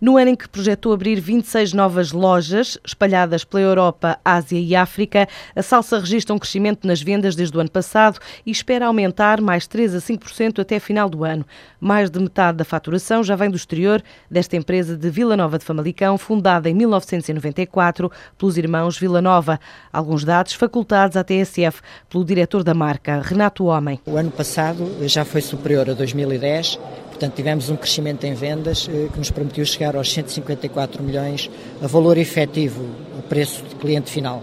No ano em que projetou abrir 26 novas lojas espalhadas pela Europa, Ásia e África, a Salsa registra um crescimento nas vendas desde o ano passado e espera aumentar mais 3 a 5% até final do ano. Mais de metade da faturação já vem do exterior desta empresa de Vila Nova de Famalicão, fundada em 1994 pelos irmãos Vila Nova. Alguns dados facultados à TSF pelo diretor da marca, Renato Homem. O ano passado já foi superior a 2010 Portanto, tivemos um crescimento em vendas eh, que nos permitiu chegar aos 154 milhões a valor efetivo, o preço de cliente final.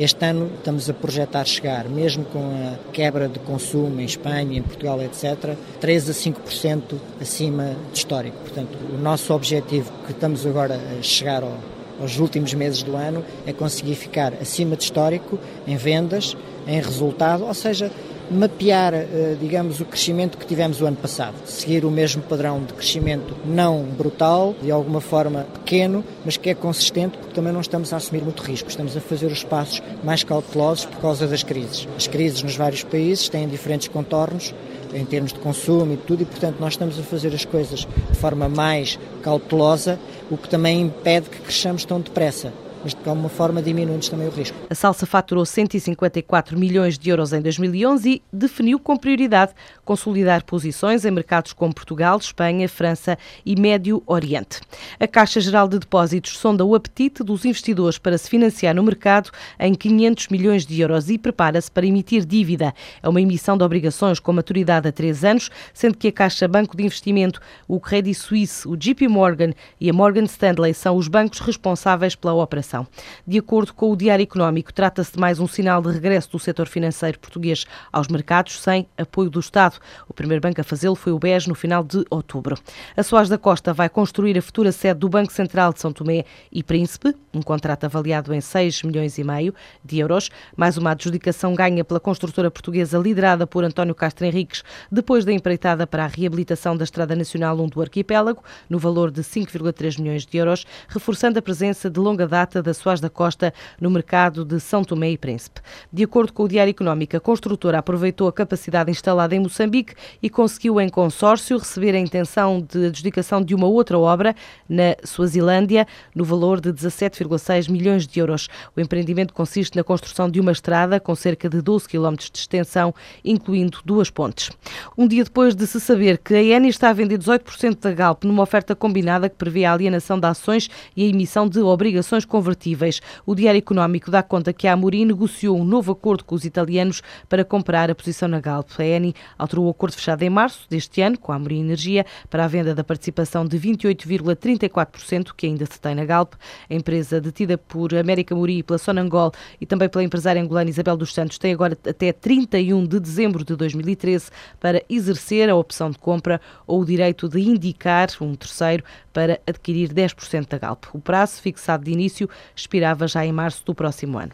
Este ano estamos a projetar chegar, mesmo com a quebra de consumo em Espanha, em Portugal, etc., 3 a 5% acima de histórico. Portanto, o nosso objetivo, que estamos agora a chegar ao, aos últimos meses do ano, é conseguir ficar acima de histórico em vendas, em resultado, ou seja, mapear, eh, digamos, o crescimento que tivemos o ano passado, seguir o mesmo padrão de crescimento não brutal, de alguma forma pequeno, mas que é consistente, porque também não estamos a assumir muito risco, estamos a fazer os passos mais cautelosos por causa das crises. As crises nos vários países têm diferentes contornos em termos de consumo e tudo, e portanto nós estamos a fazer as coisas de forma mais cautelosa, o que também impede que cresçamos tão depressa. Mas de alguma forma diminuindo também o risco. A Salsa faturou 154 milhões de euros em 2011 e definiu com prioridade consolidar posições em mercados como Portugal, Espanha, França e Médio Oriente. A Caixa Geral de Depósitos sonda o apetite dos investidores para se financiar no mercado em 500 milhões de euros e prepara-se para emitir dívida. É uma emissão de obrigações com maturidade a três anos, sendo que a Caixa Banco de Investimento, o Credit Suisse, o JP Morgan e a Morgan Stanley são os bancos responsáveis pela operação. De acordo com o Diário Económico, trata-se de mais um sinal de regresso do setor financeiro português aos mercados sem apoio do Estado. O primeiro banco a fazê-lo foi o BES no final de outubro. A Soares da Costa vai construir a futura sede do Banco Central de São Tomé e Príncipe, um contrato avaliado em 6 milhões e meio de euros, mais uma adjudicação ganha pela construtora portuguesa liderada por António Castro Henriques, depois da empreitada para a reabilitação da Estrada Nacional 1 do Arquipélago, no valor de 5,3 milhões de euros, reforçando a presença de longa data da Soares da Costa no mercado de São Tomé e Príncipe. De acordo com o Diário Económico, a construtora aproveitou a capacidade instalada em Moçambique e conseguiu em consórcio receber a intenção de adjudicação de uma outra obra na Suazilândia no valor de 17,6 milhões de euros. O empreendimento consiste na construção de uma estrada com cerca de 12 km de extensão, incluindo duas pontes. Um dia depois de se saber que a Eni está a vender 18% da Galp numa oferta combinada que prevê a alienação de ações e a emissão de obrigações convertidas convertíveis. O Diário Económico dá conta que a Amorim negociou um novo acordo com os italianos para comprar a posição na Galp. A Eni alterou o acordo fechado em março deste ano com a Amorim Energia para a venda da participação de 28,34% que ainda se tem na Galp. A empresa detida por América Muri pela Sonangol e também pela empresária angolana Isabel dos Santos tem agora até 31 de dezembro de 2013 para exercer a opção de compra ou o direito de indicar um terceiro para adquirir 10% da Galp. O prazo fixado de início expirava já em março do próximo ano.